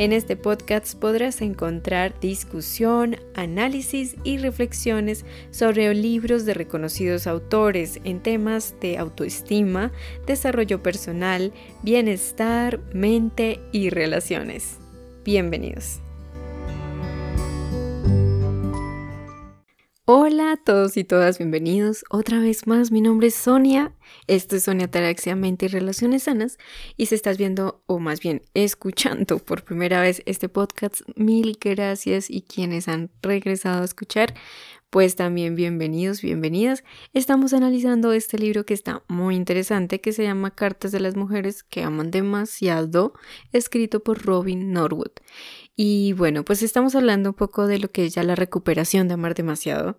En este podcast podrás encontrar discusión, análisis y reflexiones sobre libros de reconocidos autores en temas de autoestima, desarrollo personal, bienestar, mente y relaciones. Bienvenidos. Hola a todos y todas, bienvenidos otra vez más. Mi nombre es Sonia. Esto es Sonia Taraxia, Mente y Relaciones Sanas. Y si estás viendo, o más bien escuchando por primera vez este podcast, mil gracias. Y quienes han regresado a escuchar, pues también bienvenidos, bienvenidas. Estamos analizando este libro que está muy interesante, que se llama Cartas de las Mujeres que aman demasiado, escrito por Robin Norwood. Y bueno, pues estamos hablando un poco de lo que es ya la recuperación de amar demasiado,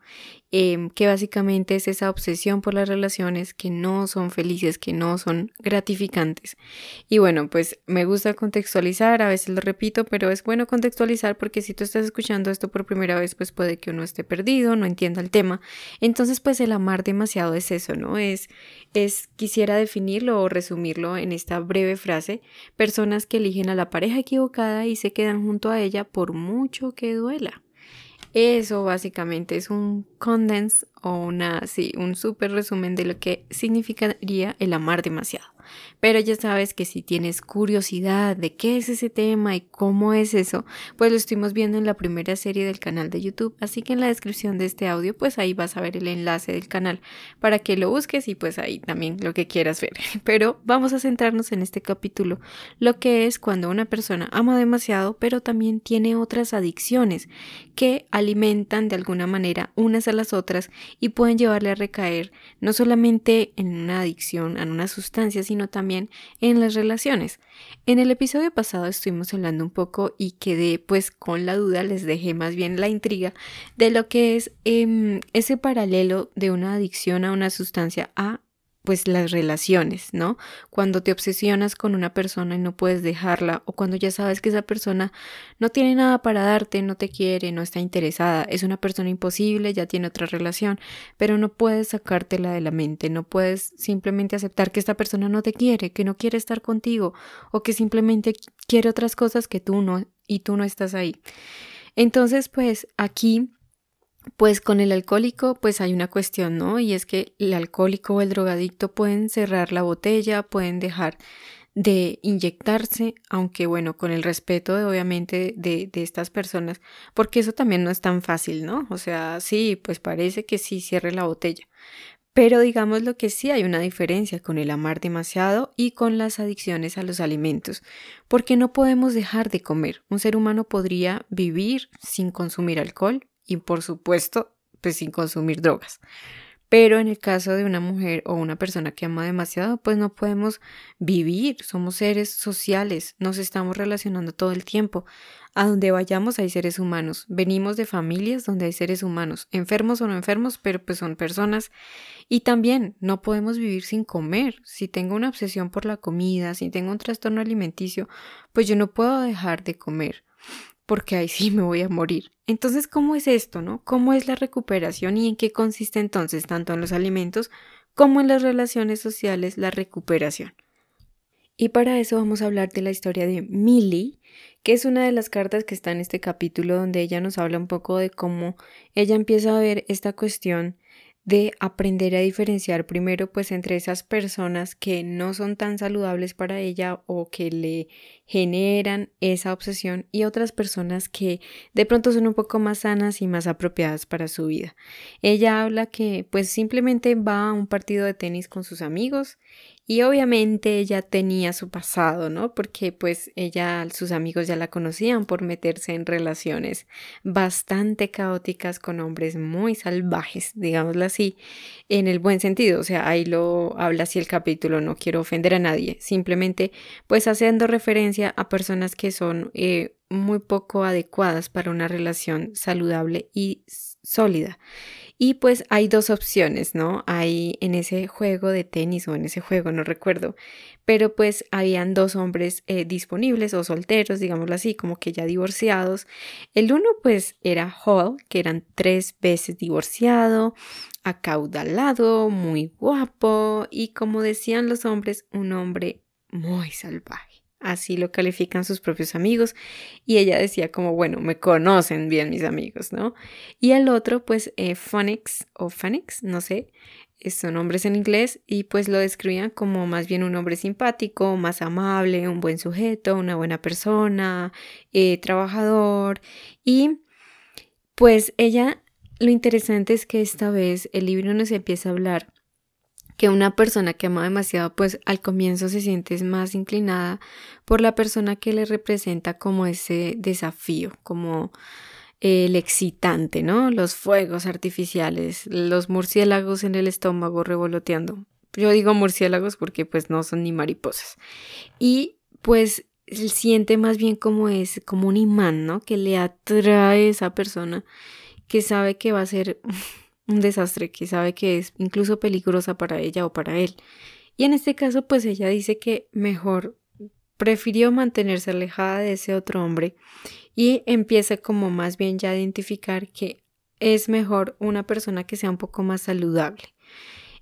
em, que básicamente es esa obsesión por las relaciones que no son felices, que no son gratificantes. Y bueno, pues me gusta contextualizar, a veces lo repito, pero es bueno contextualizar porque si tú estás escuchando esto por primera vez, pues puede que uno esté perdido, no entienda el tema. Entonces, pues el amar demasiado es eso, ¿no? Es, es, quisiera definirlo o resumirlo en esta breve frase, personas que eligen a la pareja equivocada y se quedan junto a ella por mucho que duela. Eso básicamente es un condense o una, sí, un súper resumen de lo que significaría el amar demasiado. Pero ya sabes que si tienes curiosidad de qué es ese tema y cómo es eso, pues lo estuvimos viendo en la primera serie del canal de YouTube. Así que en la descripción de este audio, pues ahí vas a ver el enlace del canal para que lo busques y pues ahí también lo que quieras ver. Pero vamos a centrarnos en este capítulo, lo que es cuando una persona ama demasiado, pero también tiene otras adicciones que alimentan de alguna manera unas a las otras y pueden llevarle a recaer no solamente en una adicción a una sustancia, sino también en las relaciones. En el episodio pasado estuvimos hablando un poco y quedé pues con la duda, les dejé más bien la intriga de lo que es em, ese paralelo de una adicción a una sustancia a pues las relaciones, ¿no? Cuando te obsesionas con una persona y no puedes dejarla o cuando ya sabes que esa persona no tiene nada para darte, no te quiere, no está interesada, es una persona imposible, ya tiene otra relación, pero no puedes sacártela de la mente, no puedes simplemente aceptar que esta persona no te quiere, que no quiere estar contigo o que simplemente quiere otras cosas que tú no y tú no estás ahí. Entonces, pues aquí pues con el alcohólico pues hay una cuestión, ¿no? Y es que el alcohólico o el drogadicto pueden cerrar la botella, pueden dejar de inyectarse, aunque bueno, con el respeto de, obviamente de, de, estas personas, porque eso también no es tan fácil, ¿no? O sea, sí, pues parece que sí cierre la botella, pero digamos lo que sí hay una diferencia con el amar demasiado y con las adicciones a los alimentos, porque no podemos dejar de comer. Un ser humano podría vivir sin consumir alcohol, y por supuesto, pues sin consumir drogas. Pero en el caso de una mujer o una persona que ama demasiado, pues no podemos vivir, somos seres sociales, nos estamos relacionando todo el tiempo. A donde vayamos hay seres humanos, venimos de familias donde hay seres humanos, enfermos o no enfermos, pero pues son personas. Y también no podemos vivir sin comer. Si tengo una obsesión por la comida, si tengo un trastorno alimenticio, pues yo no puedo dejar de comer porque ahí sí me voy a morir. Entonces, ¿cómo es esto, no? ¿Cómo es la recuperación y en qué consiste entonces tanto en los alimentos como en las relaciones sociales la recuperación? Y para eso vamos a hablar de la historia de Millie, que es una de las cartas que está en este capítulo donde ella nos habla un poco de cómo ella empieza a ver esta cuestión de aprender a diferenciar primero pues entre esas personas que no son tan saludables para ella o que le generan esa obsesión y otras personas que de pronto son un poco más sanas y más apropiadas para su vida. Ella habla que pues simplemente va a un partido de tenis con sus amigos y obviamente ella tenía su pasado, ¿no? Porque pues ella, sus amigos ya la conocían por meterse en relaciones bastante caóticas con hombres muy salvajes, digámoslo así, en el buen sentido. O sea, ahí lo habla así el capítulo, no quiero ofender a nadie, simplemente pues haciendo referencia a personas que son eh, muy poco adecuadas para una relación saludable y sólida. Y pues hay dos opciones, ¿no? Hay en ese juego de tenis o en ese juego, no recuerdo, pero pues habían dos hombres eh, disponibles o solteros, digámoslo así, como que ya divorciados. El uno pues era Hall, que eran tres veces divorciado, acaudalado, muy guapo y como decían los hombres, un hombre muy salvaje. Así lo califican sus propios amigos, y ella decía como, bueno, me conocen bien mis amigos, ¿no? Y el otro, pues, eh, Phonics o Phoenix, no sé, son nombres en inglés y pues lo describían como más bien un hombre simpático, más amable, un buen sujeto, una buena persona, eh, trabajador y pues ella, lo interesante es que esta vez el libro nos empieza a hablar que una persona que ama demasiado, pues al comienzo se siente más inclinada por la persona que le representa como ese desafío, como el excitante, ¿no? Los fuegos artificiales, los murciélagos en el estómago revoloteando. Yo digo murciélagos porque pues no son ni mariposas. Y pues siente más bien como es, como un imán, ¿no? Que le atrae a esa persona que sabe que va a ser un desastre, que sabe que es incluso peligrosa para ella o para él. Y en este caso, pues ella dice que mejor prefirió mantenerse alejada de ese otro hombre y empieza como más bien ya a identificar que es mejor una persona que sea un poco más saludable.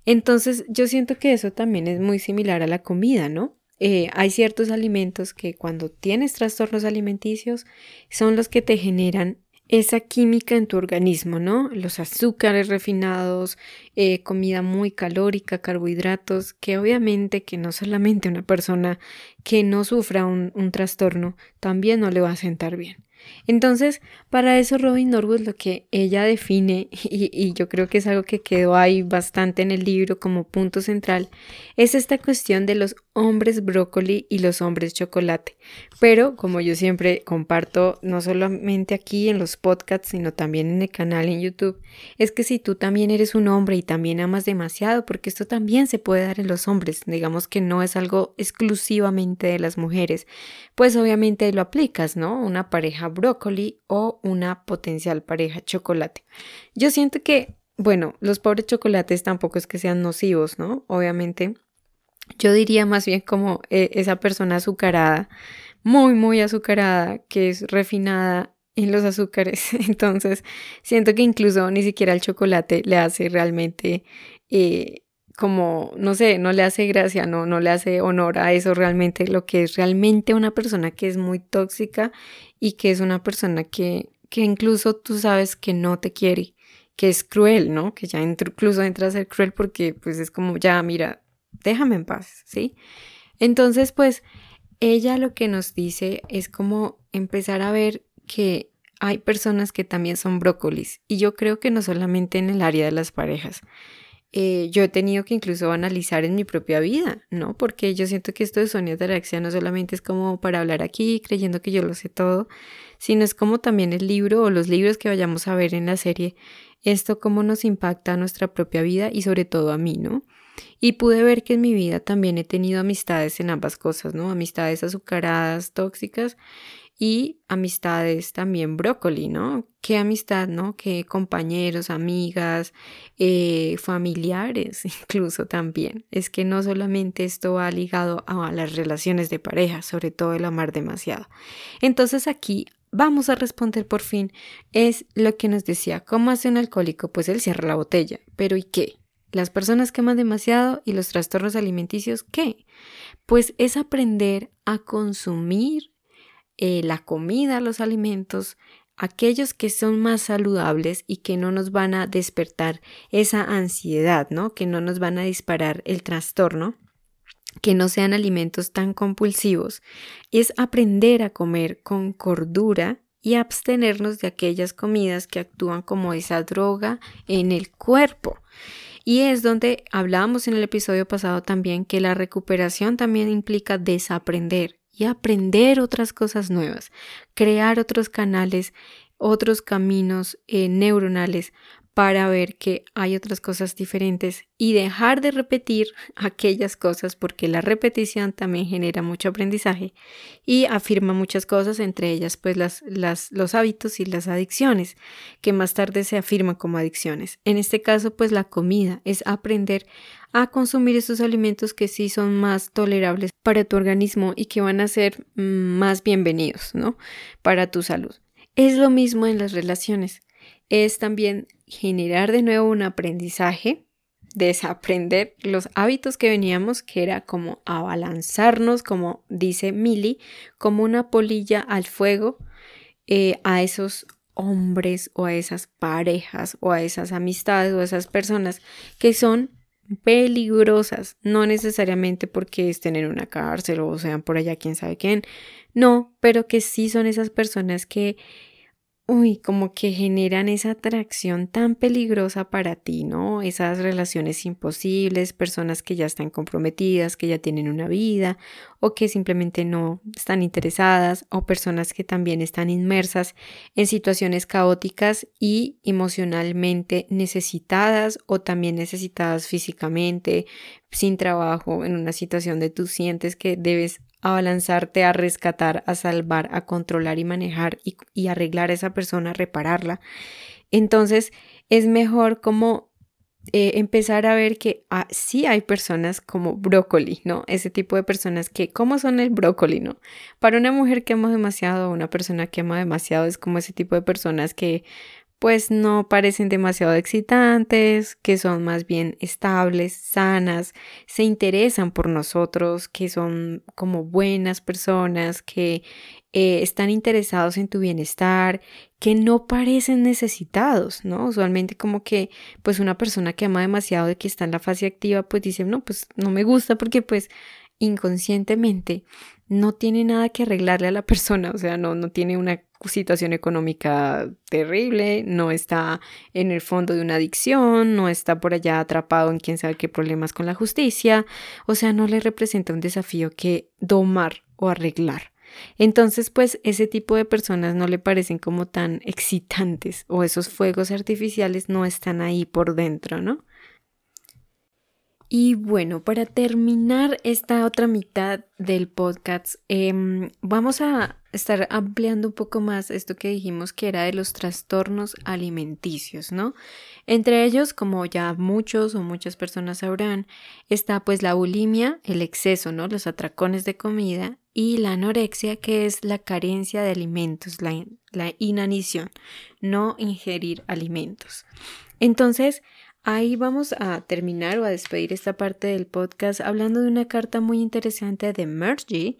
Entonces yo siento que eso también es muy similar a la comida, ¿no? Eh, hay ciertos alimentos que cuando tienes trastornos alimenticios son los que te generan esa química en tu organismo, ¿no? Los azúcares refinados, eh, comida muy calórica, carbohidratos, que obviamente que no solamente una persona que no sufra un, un trastorno también no le va a sentar bien. Entonces, para eso Robin Norwood lo que ella define, y, yo creo que es algo que quedó ahí bastante en el libro como punto central, es esta cuestión de los hombres brócoli y los hombres chocolate. Pero, como yo siempre comparto, no solamente aquí en los podcasts, sino también en el canal en YouTube, es que si tú también eres un hombre y también amas demasiado, porque esto también se puede dar en los hombres, digamos que no es algo exclusivamente de las mujeres, pues obviamente lo aplicas, ¿no? Una pareja brócoli o una potencial pareja chocolate. Yo siento que, bueno, los pobres chocolates tampoco es que sean nocivos, ¿no? Obviamente. Yo diría más bien como eh, esa persona azucarada, muy, muy azucarada, que es refinada en los azúcares. Entonces, siento que incluso ni siquiera el chocolate le hace realmente eh, como, no sé, no le hace gracia, no, no le hace honor a eso realmente, lo que es realmente una persona que es muy tóxica y que es una persona que, que incluso tú sabes que no te quiere, que es cruel, ¿no? Que ya incluso entra a ser cruel porque pues es como, ya, mira, déjame en paz, ¿sí? Entonces, pues, ella lo que nos dice es como empezar a ver que hay personas que también son brócolis y yo creo que no solamente en el área de las parejas, eh, yo he tenido que incluso analizar en mi propia vida, ¿no? Porque yo siento que esto de Sonia Ataraxia no solamente es como para hablar aquí creyendo que yo lo sé todo, sino es como también el libro o los libros que vayamos a ver en la serie, esto cómo nos impacta a nuestra propia vida y sobre todo a mí, ¿no? Y pude ver que en mi vida también he tenido amistades en ambas cosas, ¿no? Amistades azucaradas, tóxicas y amistades también brócoli, ¿no? Qué amistad, ¿no? Qué compañeros, amigas, eh, familiares incluso también. Es que no solamente esto va ligado a las relaciones de pareja, sobre todo el amar demasiado. Entonces aquí vamos a responder por fin es lo que nos decía, ¿cómo hace un alcohólico? Pues él cierra la botella, pero ¿y qué? Las personas que aman demasiado y los trastornos alimenticios, ¿qué? Pues es aprender a consumir eh, la comida, los alimentos, aquellos que son más saludables y que no nos van a despertar esa ansiedad, ¿no? Que no nos van a disparar el trastorno, que no sean alimentos tan compulsivos, es aprender a comer con cordura y abstenernos de aquellas comidas que actúan como esa droga en el cuerpo. Y es donde hablábamos en el episodio pasado también que la recuperación también implica desaprender, y aprender otras cosas nuevas, crear otros canales, otros caminos eh, neuronales para ver que hay otras cosas diferentes y dejar de repetir aquellas cosas porque la repetición también genera mucho aprendizaje y afirma muchas cosas, entre ellas pues las, las, los hábitos y las adicciones que más tarde se afirman como adicciones. En este caso pues la comida es aprender a consumir esos alimentos que sí son más tolerables para tu organismo y que van a ser mm, más bienvenidos, ¿no? Para tu salud. Es lo mismo en las relaciones. Es también generar de nuevo un aprendizaje desaprender los hábitos que veníamos, que era como abalanzarnos, como dice Milly, como una polilla al fuego eh, a esos hombres o a esas parejas o a esas amistades o a esas personas que son peligrosas, no necesariamente porque estén en una cárcel o sean por allá quién sabe quién, no, pero que sí son esas personas que uy, como que generan esa atracción tan peligrosa para ti, ¿no? Esas relaciones imposibles, personas que ya están comprometidas, que ya tienen una vida o que simplemente no están interesadas o personas que también están inmersas en situaciones caóticas y emocionalmente necesitadas o también necesitadas físicamente, sin trabajo, en una situación de tú sientes que debes abalanzarte a rescatar, a salvar, a controlar y manejar y, arreglar a esa persona, repararla. Entonces es mejor como eh, empezar a ver que ah, sí hay personas como brócoli, ¿no? Ese tipo de personas que, ¿cómo son el brócoli, ¿no? Para una mujer que ama demasiado, una persona que ama demasiado, es como ese tipo de personas que pues no parecen demasiado excitantes, que son más bien estables, sanas, se interesan por nosotros, que son como buenas personas, que eh, están interesados en tu bienestar, que no parecen necesitados, ¿no? Usualmente como que pues una persona que ama demasiado y que está en la fase activa pues dice, no, pues no me gusta porque pues inconscientemente no tiene nada que arreglarle a la persona, o sea, no, no tiene una situación económica terrible, no está en el fondo de una adicción, no está por allá atrapado en quién sabe qué problemas con la justicia, o sea, no le representa un desafío que domar o arreglar. Entonces, pues ese tipo de personas no le parecen como tan excitantes o esos fuegos artificiales no están ahí por dentro, ¿no? Y bueno, para terminar esta otra mitad del podcast, em, vamos a estar ampliando un poco más esto que dijimos que era de los trastornos alimenticios, ¿no? Entre ellos, como ya muchos o muchas personas sabrán, está pues la bulimia, el exceso, ¿no? Los atracones de comida y la anorexia, que es la carencia de alimentos, la, la inanición, no ingerir alimentos. Entonces, Ahí vamos a terminar o a despedir esta parte del podcast hablando de una carta muy interesante de Mergy,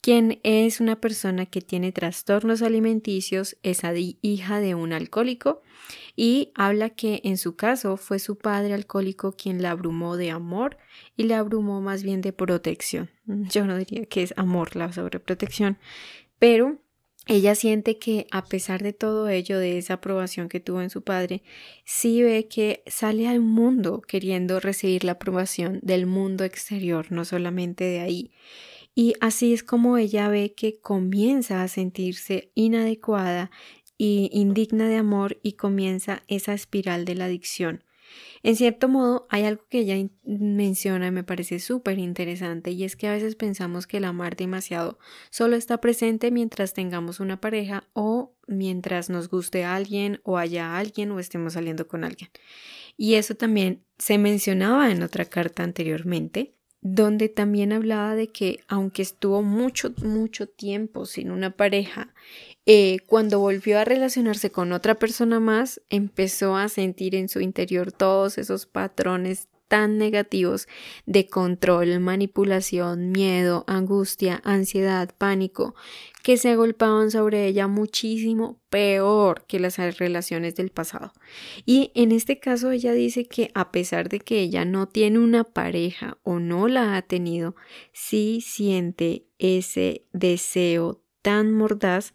quien es una persona que tiene trastornos alimenticios, es hija de un alcohólico y habla que en su caso fue su padre alcohólico quien la abrumó de amor y la abrumó más bien de protección. Yo no diría que es amor la sobreprotección, pero ella siente que a pesar de todo ello, de esa aprobación que tuvo en su padre, sí ve que sale al mundo queriendo recibir la aprobación del mundo exterior, no solamente de ahí. Y así es como ella ve que comienza a sentirse inadecuada y indigna de amor y comienza esa espiral de la adicción. En cierto modo, hay algo que ella menciona y me parece súper interesante y es que a veces pensamos que el amar demasiado solo está presente mientras tengamos una pareja o mientras nos guste alguien o haya alguien o estemos saliendo con alguien. Y eso también se mencionaba en otra carta anteriormente, donde también hablaba de que aunque estuvo mucho, mucho tiempo sin una pareja eh, cuando volvió a relacionarse con otra persona más, empezó a sentir en su interior todos esos patrones tan negativos de control, manipulación, miedo, angustia, ansiedad, pánico, que se agolpaban sobre ella muchísimo peor que las relaciones del pasado. Y en este caso ella dice que a pesar de que ella no tiene una pareja o no la ha tenido, sí siente ese deseo tan mordaz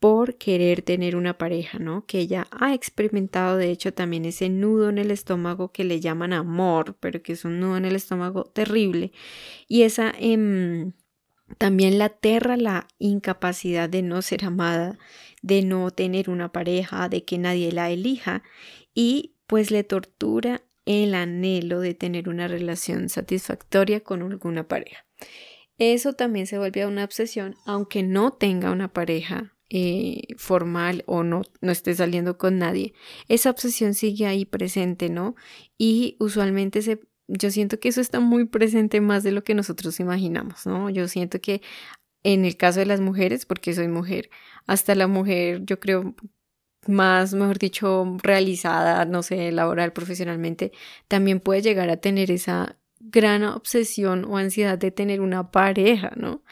por querer tener una pareja, ¿no? Que ella ha experimentado, de hecho, también ese nudo en el estómago que le llaman amor, pero que es un nudo en el estómago terrible. Y esa em, también la aterra la incapacidad de no ser amada, de no tener una pareja, de que nadie la elija y pues le tortura el anhelo de tener una relación satisfactoria con alguna pareja. Eso también se vuelve una obsesión, aunque no tenga una pareja eh, formal o no, no esté saliendo con nadie, esa obsesión sigue ahí presente, ¿no? Y usualmente se, yo siento que eso está muy presente más de lo que nosotros imaginamos, ¿no? Yo siento que en el caso de las mujeres, porque soy mujer, hasta la mujer, yo creo, más, mejor dicho, realizada, no sé, laboral, profesionalmente, también puede llegar a tener esa gran obsesión o ansiedad de tener una pareja, ¿no?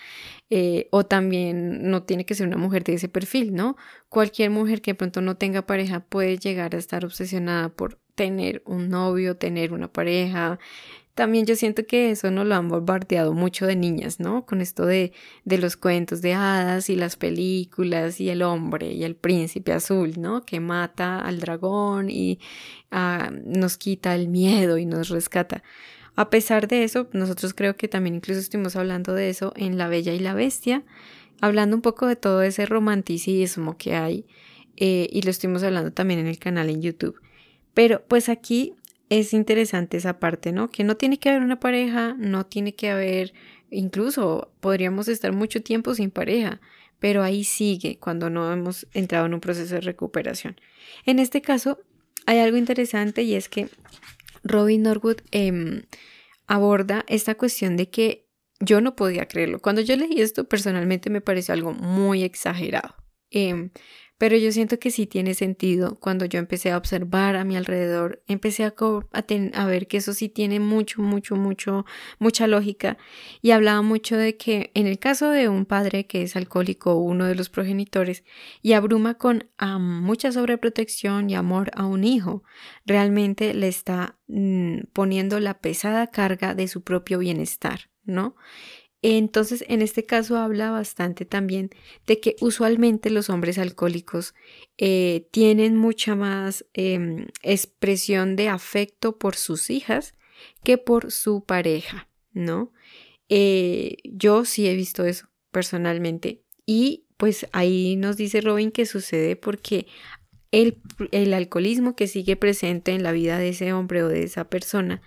Eh, o también no tiene que ser una mujer de ese perfil, ¿no? Cualquier mujer que de pronto no tenga pareja puede llegar a estar obsesionada por tener un novio, tener una pareja. También yo siento que eso nos lo han bombardeado mucho de niñas, ¿no? Con esto de, de los cuentos de hadas y las películas y el hombre y el príncipe azul, ¿no? Que mata al dragón y ah, nos quita el miedo y nos rescata. A pesar de eso, nosotros creo que también incluso estuvimos hablando de eso en La Bella y la Bestia, hablando un poco de todo ese romanticismo que hay eh, y lo estuvimos hablando también en el canal en YouTube. Pero pues aquí es interesante esa parte, ¿no? Que no tiene que haber una pareja, no tiene que haber, incluso podríamos estar mucho tiempo sin pareja, pero ahí sigue cuando no hemos entrado en un proceso de recuperación. En este caso, hay algo interesante y es que Robin Norwood em, aborda esta cuestión de que yo no podía creerlo. Cuando yo leí esto, personalmente me pareció algo muy exagerado. Em, pero yo siento que sí tiene sentido. Cuando yo empecé a observar a mi alrededor, empecé a, ver que eso sí tiene mucho, mucho, mucho, mucha lógica. Y hablaba mucho de que en el caso de un padre que es alcohólico o uno de los progenitores y abruma con mucha sobreprotección y amor a un hijo, realmente le está mm, poniendo la pesada carga de su propio bienestar, ¿no? Entonces, en este caso habla bastante también de que usualmente los hombres alcohólicos eh, tienen mucha más em, expresión de afecto por sus hijas que por su pareja, ¿no? Eh, yo sí he visto eso personalmente y pues ahí nos dice Robin que sucede porque el, el alcoholismo que sigue presente en la vida de ese hombre o de esa persona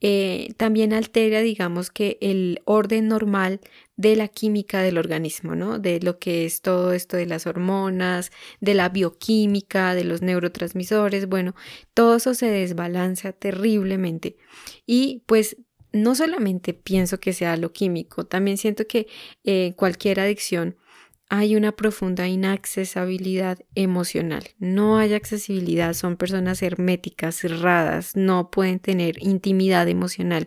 eh, también altera, digamos que el orden normal de la química del organismo, ¿no? De lo que es todo esto de las hormonas, de la bioquímica, de los neurotransmisores, bueno, todo eso se desbalancea terriblemente. Y pues no solamente pienso que sea lo químico, también siento que eh, cualquier adicción hay una profunda inaccesibilidad emocional. No hay accesibilidad, son personas herméticas, cerradas, no pueden tener intimidad emocional.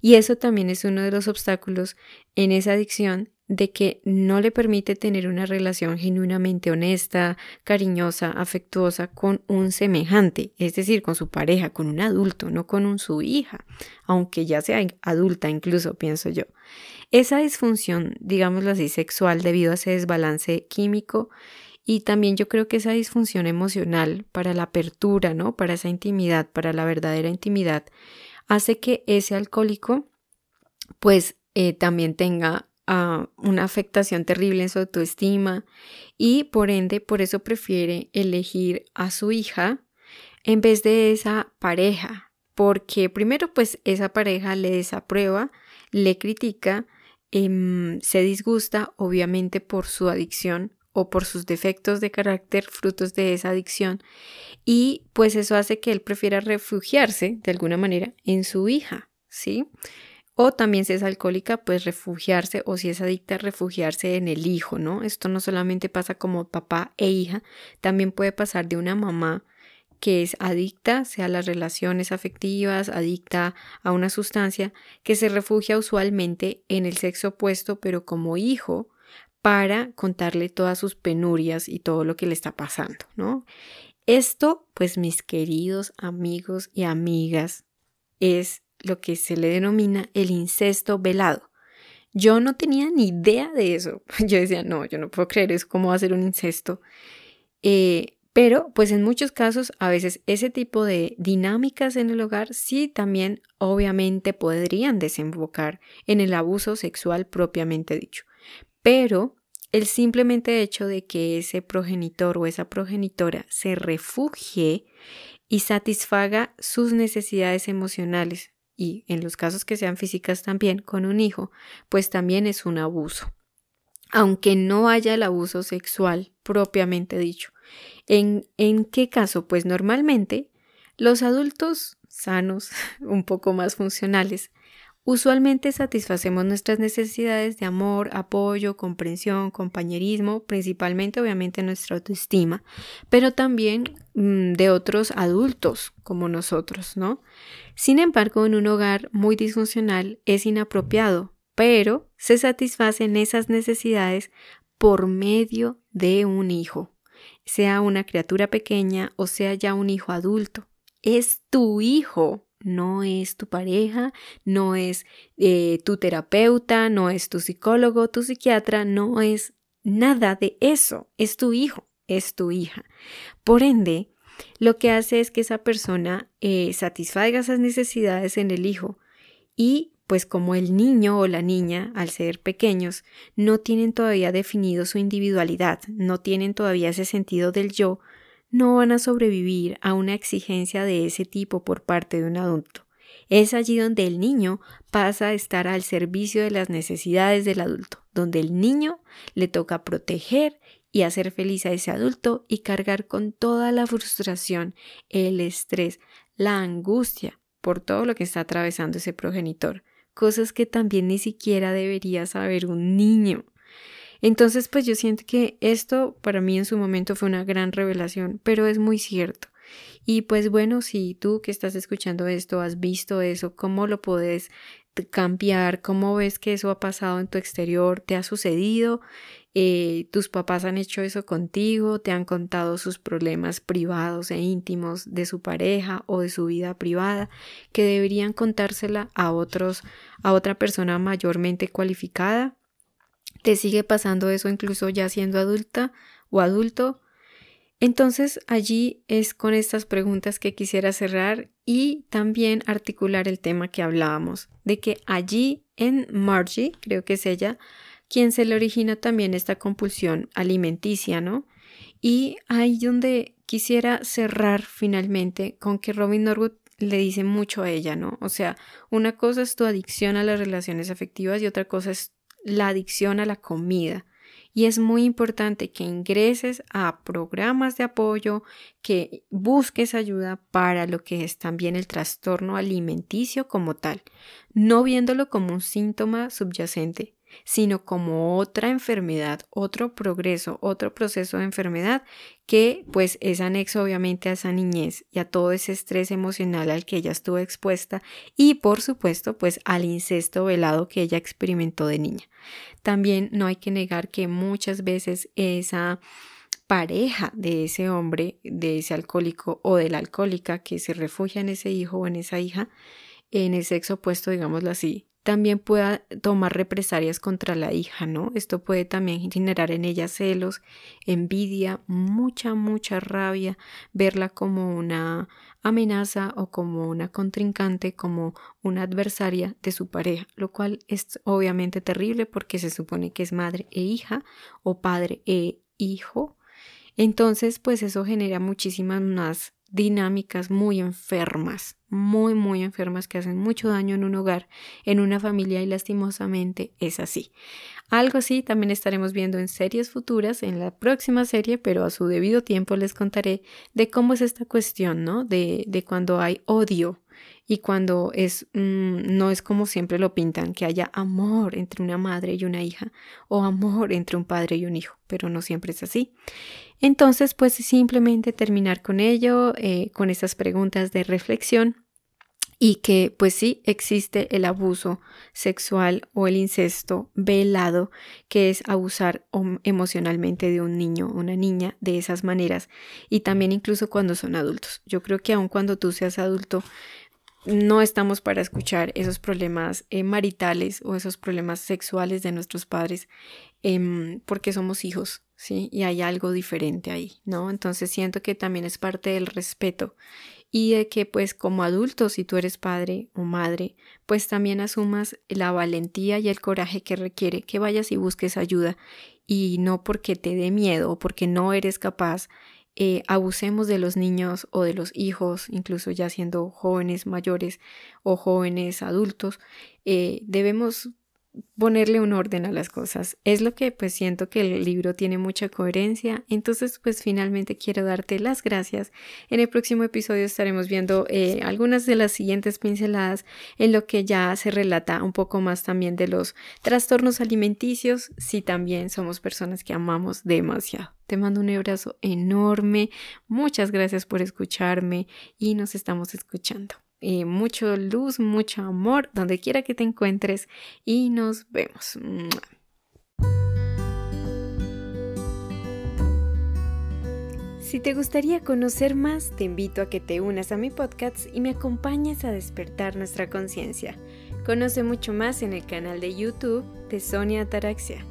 Y eso también es uno de los obstáculos en esa adicción de que no le permite tener una relación genuinamente honesta, cariñosa, afectuosa con un semejante, es decir, con su pareja, con un adulto, no con un, su hija, aunque ya sea adulta incluso, pienso yo. Esa disfunción, digámoslo así, sexual debido a ese desbalance químico y también yo creo que esa disfunción emocional para la apertura, ¿no? Para esa intimidad, para la verdadera intimidad, hace que ese alcohólico pues eh, también tenga ah, una afectación terrible en su autoestima y por ende por eso prefiere elegir a su hija en vez de esa pareja, porque primero pues esa pareja le desaprueba, le critica, Em, se disgusta obviamente por su adicción o por sus defectos de carácter frutos de esa adicción y pues eso hace que él prefiera refugiarse de alguna manera en su hija, ¿sí? O también si es alcohólica, pues refugiarse o si es adicta, refugiarse en el hijo, ¿no? Esto no solamente pasa como papá e hija, también puede pasar de una mamá que es adicta, sea las relaciones afectivas, adicta a una sustancia, que se refugia usualmente en el sexo opuesto, pero como hijo, para contarle todas sus penurias y todo lo que le está pasando, ¿no? Esto, pues mis queridos amigos y amigas, es lo que se le denomina el incesto velado. Yo no tenía ni idea de eso. Yo decía, no, yo no puedo creer eso, ¿cómo va a ser un incesto? Eh, pero, pues en muchos casos, a veces ese tipo de dinámicas en el hogar sí también obviamente podrían desembocar en el abuso sexual propiamente dicho. Pero el simplemente hecho de que ese progenitor o esa progenitora se refugie y satisfaga sus necesidades emocionales y en los casos que sean físicas también con un hijo, pues también es un abuso. Aunque no haya el abuso sexual propiamente dicho, ¿En, ¿En qué caso? Pues normalmente los adultos sanos, un poco más funcionales, Usualmente satisfacemos nuestras necesidades de amor, apoyo, comprensión, compañerismo, principalmente obviamente nuestra autoestima, pero también mm, de otros adultos como nosotros, ¿no? Sin embargo, en un hogar muy disfuncional es inapropiado, pero se satisfacen esas necesidades por medio de un hijo, sea una criatura pequeña o sea ya un hijo adulto. Es tu hijo, no es tu pareja, no es eh, tu terapeuta, no es tu psicólogo, tu psiquiatra, no es nada de eso, es tu hijo, es tu hija. Por ende, lo que hace es que esa persona eh, satisfaga esas necesidades en el hijo y pues como el niño o la niña, al ser pequeños, no tienen todavía definido su individualidad, no tienen todavía ese sentido del yo, no van a sobrevivir a una exigencia de ese tipo por parte de un adulto. Es allí donde el niño pasa a estar al servicio de las necesidades del adulto, donde el niño le toca proteger y hacer feliz a ese adulto y cargar con toda la frustración, el estrés, la angustia por todo lo que está atravesando ese progenitor, cosas que también ni siquiera debería saber un niño. Entonces, pues yo siento que esto para mí en su momento fue una gran revelación, pero es muy cierto. Y pues bueno, si tú que estás escuchando esto has visto eso, ¿cómo lo puedes cambiar? ¿Cómo ves que eso ha pasado en tu exterior? ¿Te ha sucedido? Eh, ¿Tus papás han hecho eso contigo? ¿Te han contado sus problemas privados e íntimos de su pareja o de su vida privada que deberían contársela a otros, a otra persona mayormente cualificada? Te sigue pasando eso incluso ya siendo adulta o adulto. Entonces allí es con estas preguntas que quisiera cerrar y también articular el tema que hablábamos, de que allí en Margie, creo que es ella, quien se le origina también esta compulsión alimenticia, ¿no? Y ahí donde quisiera cerrar finalmente con que Robin Norwood le dice mucho a ella, ¿no? O sea, una cosa es tu adicción a las relaciones afectivas y otra cosa es la adicción a la comida. Y es muy importante que ingreses a programas de apoyo, que busques ayuda para lo que es también el trastorno alimenticio como tal, no viéndolo como un síntoma subyacente, sino como otra enfermedad, otro progreso, otro proceso de enfermedad que pues es anexo obviamente a esa niñez y a todo ese estrés emocional al que ella estuvo expuesta y por supuesto pues al incesto velado que ella experimentó de niña. También no hay que negar que muchas veces esa pareja de ese hombre, de ese alcohólico o de la alcohólica que se refugia en ese hijo o en esa hija, en el sexo opuesto, digámoslo así, también pueda tomar represalias contra la hija, ¿no? Esto puede también generar en ella celos, envidia, mucha, mucha rabia, verla como una amenaza o como una contrincante, como una adversaria de su pareja, lo cual es obviamente terrible porque se supone que es madre e hija o padre e hijo. Entonces, pues eso genera muchísimas más dinámicas muy enfermas, muy, muy enfermas que hacen mucho daño en un hogar, en una familia y lastimosamente es así. Algo así también estaremos viendo en series futuras, en la próxima serie, pero a su debido tiempo les contaré de cómo es esta cuestión, ¿no? De, de cuando hay odio y cuando es mm, no es como siempre lo pintan, que haya amor entre una madre y una hija o amor entre un padre y un hijo, pero no siempre es así. Entonces, pues simplemente terminar con ello, eh, con estas preguntas de reflexión y que pues sí existe el abuso sexual o el incesto velado, que es abusar emocionalmente de un niño o una niña de esas maneras y también incluso cuando son adultos. Yo creo que aun cuando tú seas adulto, no estamos para escuchar esos problemas eh, maritales o esos problemas sexuales de nuestros padres em, porque somos hijos, ¿sí? Y hay algo diferente ahí, ¿no? Entonces siento que también es parte del respeto y de que pues como adulto, si tú eres padre o madre, pues también asumas la valentía y el coraje que requiere que vayas y busques ayuda y no porque te dé miedo o porque no eres capaz eh, abusemos de los niños o de los hijos, incluso ya siendo jóvenes mayores o jóvenes adultos, eh, debemos ponerle un orden a las cosas. Es lo que pues siento que el libro tiene mucha coherencia. Entonces pues finalmente quiero darte las gracias. En el próximo episodio estaremos viendo eh, algunas de las siguientes pinceladas en lo que ya se relata un poco más también de los trastornos alimenticios si también somos personas que amamos demasiado. Te mando un abrazo enorme. Muchas gracias por escucharme y nos estamos escuchando. Eh, mucho luz, mucho amor, donde quiera que te encuentres y nos vemos. Si te gustaría conocer más, te invito a que te unas a mi podcast y me acompañes a despertar nuestra conciencia. Conoce mucho más en el canal de YouTube de Sonia Ataraxia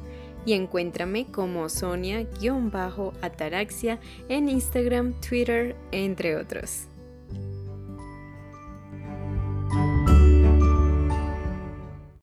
y encuéntrame como Sonia-Ataraxia en Instagram, Twitter, entre otros.